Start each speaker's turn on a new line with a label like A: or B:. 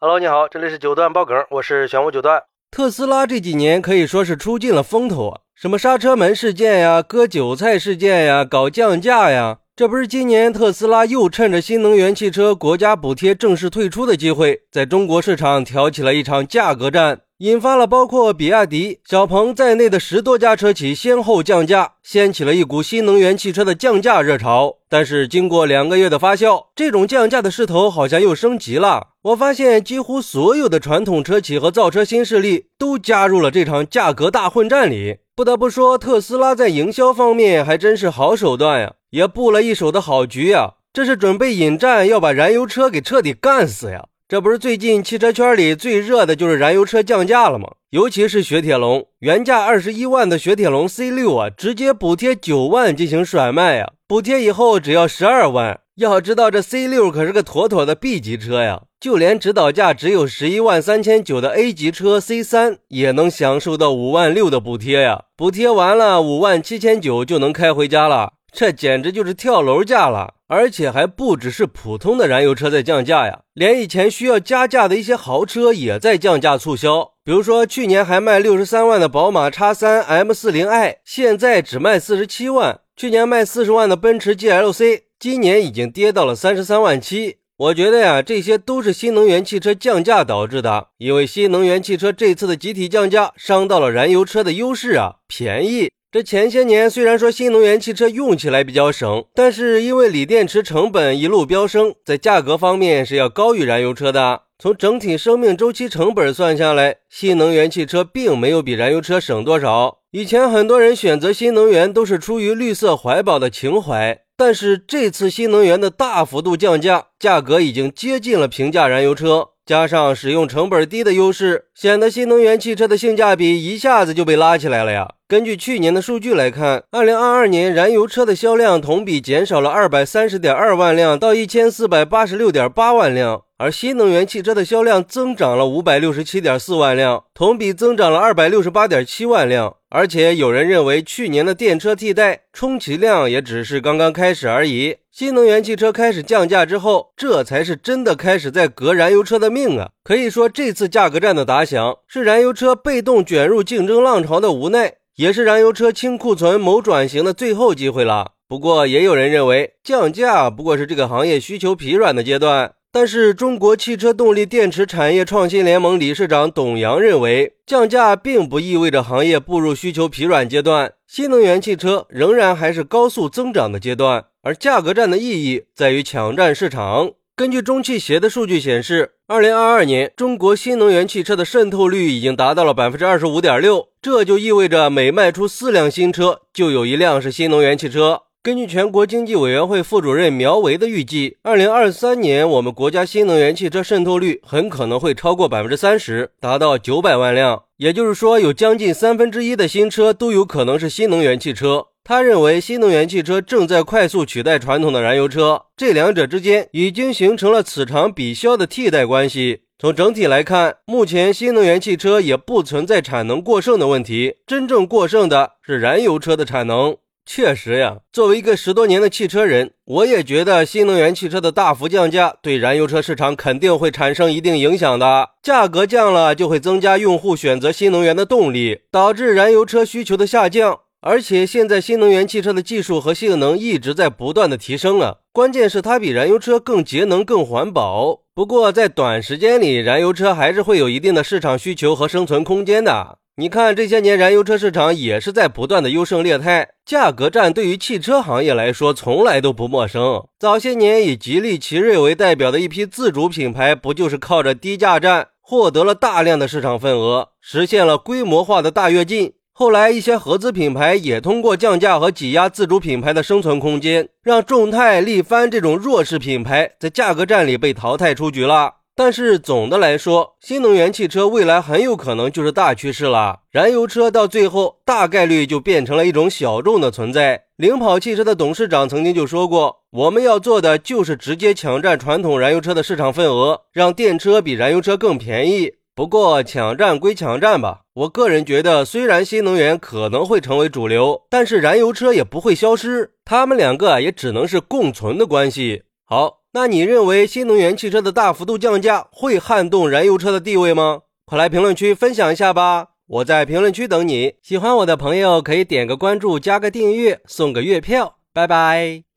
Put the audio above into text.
A: Hello，你好，这里是九段爆梗，我是玄武九段。特斯拉这几年可以说是出尽了风头啊，什么刹车门事件呀、割韭菜事件呀、搞降价呀，这不是今年特斯拉又趁着新能源汽车国家补贴正式退出的机会，在中国市场挑起了一场价格战。引发了包括比亚迪、小鹏在内的十多家车企先后降价，掀起了一股新能源汽车的降价热潮。但是经过两个月的发酵，这种降价的势头好像又升级了。我发现几乎所有的传统车企和造车新势力都加入了这场价格大混战里。不得不说，特斯拉在营销方面还真是好手段呀，也布了一手的好局呀。这是准备引战，要把燃油车给彻底干死呀。这不是最近汽车圈里最热的就是燃油车降价了吗？尤其是雪铁龙，原价二十一万的雪铁龙 C 六啊，直接补贴九万进行甩卖呀！补贴以后只要十二万。要知道这 C 六可是个妥妥的 B 级车呀，就连指导价只有十一万三千九的 A 级车 C 三也能享受到五万六的补贴呀！补贴完了五万七千九就能开回家了。这简直就是跳楼价了，而且还不只是普通的燃油车在降价呀，连以前需要加价的一些豪车也在降价促销。比如说，去年还卖六十三万的宝马 X3 M40i，现在只卖四十七万；去年卖四十万的奔驰 GLC，今年已经跌到了三十三万七。我觉得呀，这些都是新能源汽车降价导致的，因为新能源汽车这次的集体降价，伤到了燃油车的优势啊，便宜。这前些年虽然说新能源汽车用起来比较省，但是因为锂电池成本一路飙升，在价格方面是要高于燃油车的。从整体生命周期成本算下来，新能源汽车并没有比燃油车省多少。以前很多人选择新能源都是出于绿色环保的情怀，但是这次新能源的大幅度降价，价格已经接近了平价燃油车。加上使用成本低的优势，显得新能源汽车的性价比一下子就被拉起来了呀。根据去年的数据来看，二零二二年燃油车的销量同比减少了二百三十点二万辆，到一千四百八十六点八万辆。而新能源汽车的销量增长了五百六十七点四万辆，同比增长了二百六十八点七万辆。而且有人认为，去年的电车替代充其量也只是刚刚开始而已。新能源汽车开始降价之后，这才是真的开始在革燃油车的命啊！可以说，这次价格战的打响，是燃油车被动卷入竞争浪潮的无奈，也是燃油车清库存谋转型的最后机会了。不过，也有人认为，降价不过是这个行业需求疲软的阶段。但是，中国汽车动力电池产业创新联盟理事长董阳认为，降价并不意味着行业步入需求疲软阶段，新能源汽车仍然还是高速增长的阶段。而价格战的意义在于抢占市场。根据中汽协的数据显示，二零二二年中国新能源汽车的渗透率已经达到了百分之二十五点六，这就意味着每卖出四辆新车，就有一辆是新能源汽车。根据全国经济委员会副主任苗圩的预计，二零二三年我们国家新能源汽车渗透率很可能会超过百分之三十，达到九百万辆。也就是说，有将近三分之一的新车都有可能是新能源汽车。他认为，新能源汽车正在快速取代传统的燃油车，这两者之间已经形成了此长彼消的替代关系。从整体来看，目前新能源汽车也不存在产能过剩的问题，真正过剩的是燃油车的产能。确实呀，作为一个十多年的汽车人，我也觉得新能源汽车的大幅降价对燃油车市场肯定会产生一定影响的。价格降了，就会增加用户选择新能源的动力，导致燃油车需求的下降。而且现在新能源汽车的技术和性能一直在不断的提升啊，关键是它比燃油车更节能、更环保。不过在短时间里，燃油车还是会有一定的市场需求和生存空间的。你看，这些年燃油车市场也是在不断的优胜劣汰，价格战对于汽车行业来说从来都不陌生。早些年以吉利、奇瑞为代表的一批自主品牌，不就是靠着低价战获得了大量的市场份额，实现了规模化的大跃进？后来一些合资品牌也通过降价和挤压自主品牌的生存空间，让众泰、力帆这种弱势品牌在价格战里被淘汰出局了。但是总的来说，新能源汽车未来很有可能就是大趋势了。燃油车到最后大概率就变成了一种小众的存在。领跑汽车的董事长曾经就说过：“我们要做的就是直接抢占传统燃油车的市场份额，让电车比燃油车更便宜。”不过抢占归抢占吧，我个人觉得，虽然新能源可能会成为主流，但是燃油车也不会消失，他们两个也只能是共存的关系。好。那你认为新能源汽车的大幅度降价会撼动燃油车的地位吗？快来评论区分享一下吧！我在评论区等你。喜欢我的朋友可以点个关注，加个订阅，送个月票。拜拜。